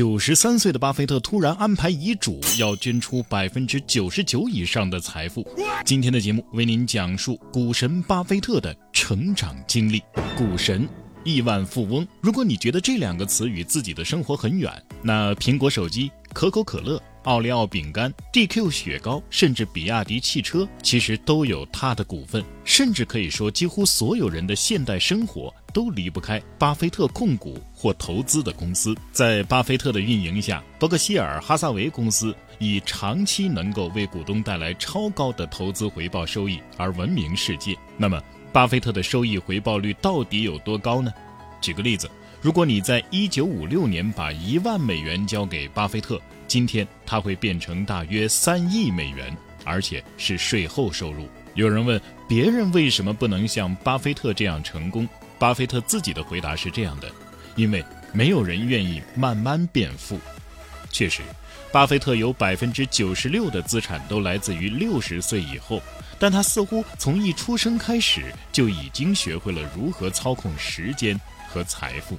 九十三岁的巴菲特突然安排遗嘱，要捐出百分之九十九以上的财富。今天的节目为您讲述股神巴菲特的成长经历。股神、亿万富翁，如果你觉得这两个词与自己的生活很远，那苹果手机、可口可乐。奥利奥饼干、DQ 雪糕，甚至比亚迪汽车，其实都有他的股份。甚至可以说，几乎所有人的现代生活都离不开巴菲特控股或投资的公司。在巴菲特的运营下，伯克希尔哈萨维公司以长期能够为股东带来超高的投资回报收益而闻名世界。那么，巴菲特的收益回报率到底有多高呢？举个例子。如果你在一九五六年把一万美元交给巴菲特，今天他会变成大约三亿美元，而且是税后收入。有人问别人为什么不能像巴菲特这样成功，巴菲特自己的回答是这样的：因为没有人愿意慢慢变富。确实，巴菲特有百分之九十六的资产都来自于六十岁以后，但他似乎从一出生开始就已经学会了如何操控时间和财富。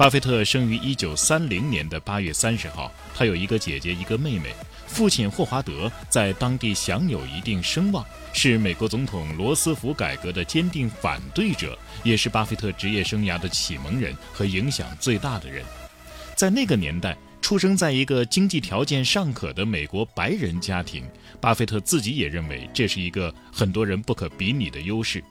巴菲特生于一九三零年的八月三十号，他有一个姐姐，一个妹妹。父亲霍华德在当地享有一定声望，是美国总统罗斯福改革的坚定反对者，也是巴菲特职业生涯的启蒙人和影响最大的人。在那个年代，出生在一个经济条件尚可的美国白人家庭，巴菲特自己也认为这是一个很多人不可比拟的优势。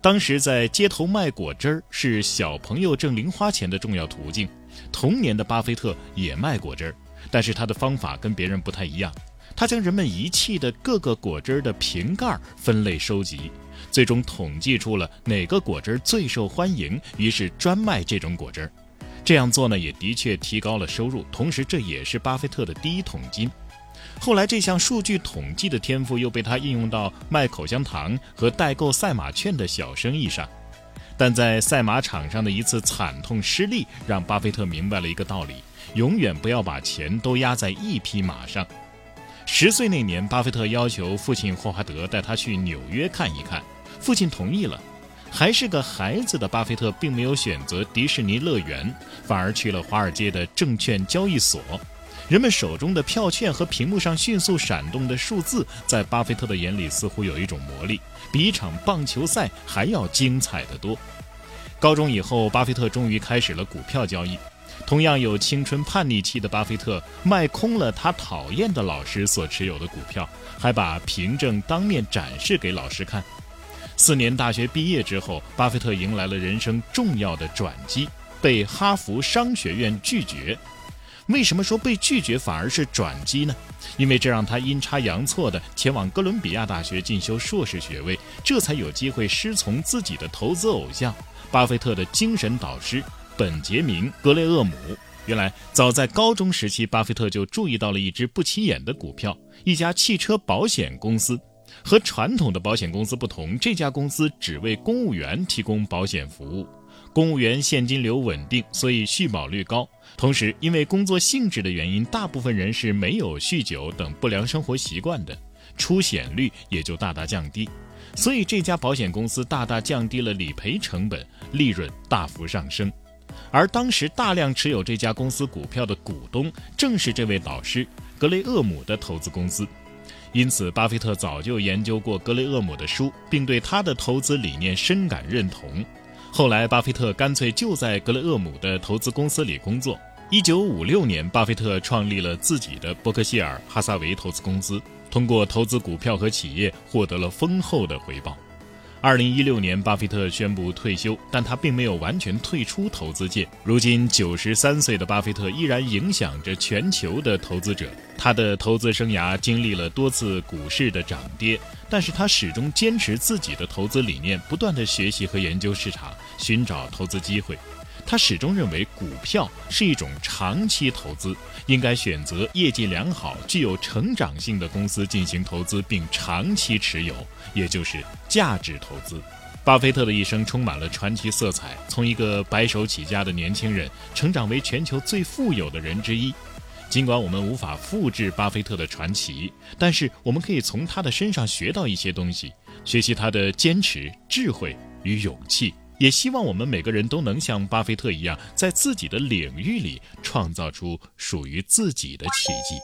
当时在街头卖果汁儿是小朋友挣零花钱的重要途径。童年的巴菲特也卖果汁儿，但是他的方法跟别人不太一样。他将人们遗弃的各个果汁儿的瓶盖分类收集，最终统计出了哪个果汁儿最受欢迎，于是专卖这种果汁儿。这样做呢，也的确提高了收入，同时这也是巴菲特的第一桶金。后来，这项数据统计的天赋又被他应用到卖口香糖和代购赛马券的小生意上。但在赛马场上的一次惨痛失利，让巴菲特明白了一个道理：永远不要把钱都压在一匹马上。十岁那年，巴菲特要求父亲霍华德带他去纽约看一看，父亲同意了。还是个孩子的巴菲特，并没有选择迪士尼乐园，反而去了华尔街的证券交易所。人们手中的票券和屏幕上迅速闪动的数字，在巴菲特的眼里似乎有一种魔力，比一场棒球赛还要精彩的多。高中以后，巴菲特终于开始了股票交易。同样有青春叛逆期的巴菲特，卖空了他讨厌的老师所持有的股票，还把凭证当面展示给老师看。四年大学毕业之后，巴菲特迎来了人生重要的转机，被哈佛商学院拒绝。为什么说被拒绝反而是转机呢？因为这让他阴差阳错地前往哥伦比亚大学进修硕士学位，这才有机会师从自己的投资偶像巴菲特的精神导师本杰明·格雷厄姆。原来早在高中时期，巴菲特就注意到了一只不起眼的股票，一家汽车保险公司。和传统的保险公司不同，这家公司只为公务员提供保险服务。公务员现金流稳定，所以续保率高。同时，因为工作性质的原因，大部分人是没有酗酒等不良生活习惯的，出险率也就大大降低。所以，这家保险公司大大降低了理赔成本，利润大幅上升。而当时大量持有这家公司股票的股东，正是这位导师格雷厄姆的投资公司。因此，巴菲特早就研究过格雷厄姆的书，并对他的投资理念深感认同。后来，巴菲特干脆就在格雷厄姆的投资公司里工作。一九五六年，巴菲特创立了自己的伯克希尔哈撒韦投资公司，通过投资股票和企业获得了丰厚的回报。二零一六年，巴菲特宣布退休，但他并没有完全退出投资界。如今九十三岁的巴菲特依然影响着全球的投资者。他的投资生涯经历了多次股市的涨跌，但是他始终坚持自己的投资理念，不断的学习和研究市场，寻找投资机会。他始终认为股票是一种长期投资，应该选择业绩良好、具有成长性的公司进行投资，并长期持有，也就是价值投资。巴菲特的一生充满了传奇色彩，从一个白手起家的年轻人，成长为全球最富有的人之一。尽管我们无法复制巴菲特的传奇，但是我们可以从他的身上学到一些东西，学习他的坚持、智慧与勇气。也希望我们每个人都能像巴菲特一样，在自己的领域里创造出属于自己的奇迹。